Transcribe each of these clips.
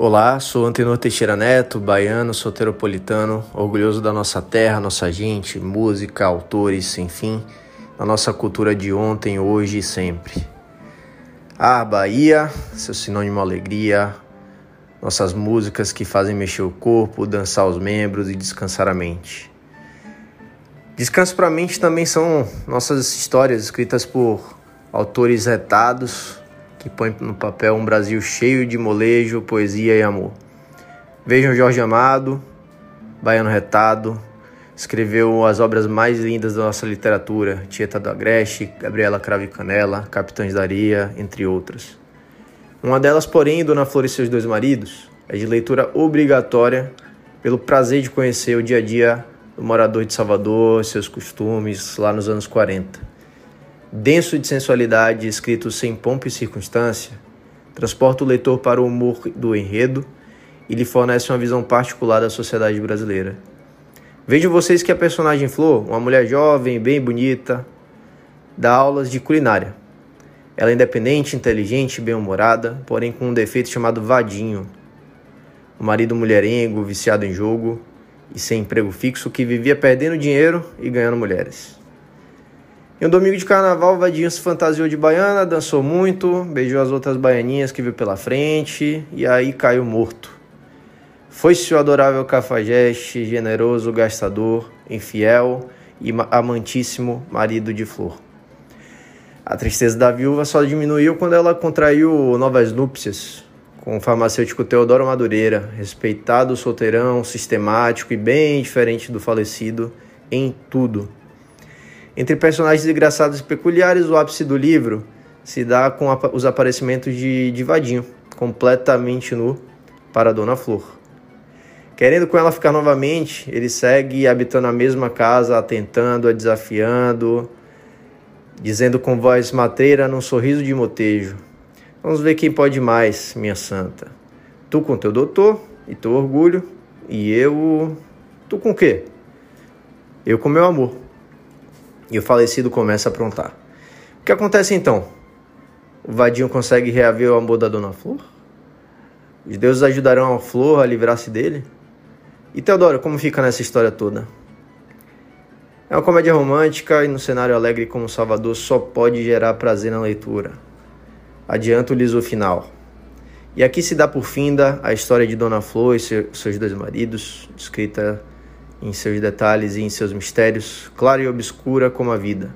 Olá, sou Antenor Teixeira Neto, baiano, soteropolitano, orgulhoso da nossa terra, nossa gente, música, autores, enfim, da nossa cultura de ontem, hoje e sempre. Ah, Bahia, seu sinônimo alegria, nossas músicas que fazem mexer o corpo, dançar os membros e descansar a mente. Descanso para a mente também são nossas histórias escritas por autores retados que põem no papel um Brasil cheio de molejo, poesia e amor. Vejam Jorge Amado, baiano retado, escreveu as obras mais lindas da nossa literatura, Tieta do Agreste, Gabriela Crave Canela, Capitães da Areia, entre outras. Uma delas, porém, Dona Flor e seus dois maridos, é de leitura obrigatória pelo prazer de conhecer o dia a dia do morador de Salvador, seus costumes lá nos anos 40. Denso de sensualidade, escrito sem pompa e circunstância, transporta o leitor para o humor do enredo e lhe fornece uma visão particular da sociedade brasileira. Vejam vocês que a personagem Flor, uma mulher jovem, bem bonita, dá aulas de culinária. Ela é independente, inteligente, bem-humorada, porém com um defeito chamado vadinho. O marido mulherengo, viciado em jogo, e sem emprego fixo que vivia perdendo dinheiro e ganhando mulheres. Em um domingo de carnaval, o Vadinho se fantasiou de baiana, dançou muito, beijou as outras baianinhas que viu pela frente e aí caiu morto. Foi-se o adorável cafajeste, generoso gastador, infiel e amantíssimo marido de Flor. A tristeza da viúva só diminuiu quando ela contraiu novas núpcias, com o farmacêutico Teodoro Madureira, respeitado solteirão, sistemático e bem diferente do falecido em tudo. Entre personagens engraçados e peculiares, o ápice do livro se dá com os aparecimentos de, de Vadinho, completamente nu, para Dona Flor. Querendo com ela ficar novamente, ele segue habitando a mesma casa, atentando, a desafiando, dizendo com voz mateira, num sorriso de motejo: Vamos ver quem pode mais, minha santa. Tu com teu doutor e teu orgulho, e eu. Tu com o quê? Eu com meu amor. E o falecido começa a aprontar. O que acontece então? O vadinho consegue reaver o amor da dona Flor? Os deuses ajudarão a Flor a livrar-se dele? E Teodoro, como fica nessa história toda? É uma comédia romântica e no cenário alegre como Salvador só pode gerar prazer na leitura adianto-lhes o final. E aqui se dá por finda a história de Dona Flor e seus dois maridos, descrita em seus detalhes e em seus mistérios, clara e obscura como a vida.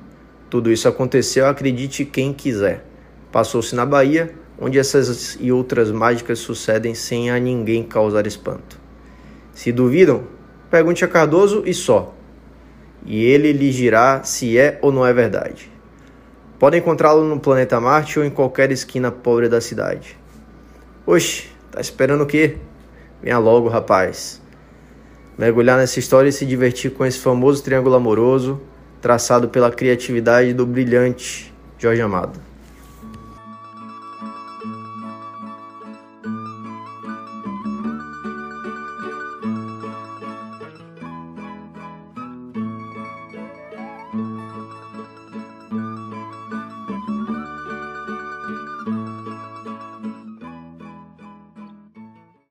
Tudo isso aconteceu, acredite quem quiser. Passou-se na Bahia, onde essas e outras mágicas sucedem sem a ninguém causar espanto. Se duvidam, pergunte a Cardoso e só. E ele lhe dirá se é ou não é verdade. Podem encontrá-lo no planeta Marte ou em qualquer esquina pobre da cidade. Oxe, tá esperando o quê? Venha logo, rapaz. Mergulhar nessa história e se divertir com esse famoso triângulo amoroso traçado pela criatividade do brilhante Jorge Amado.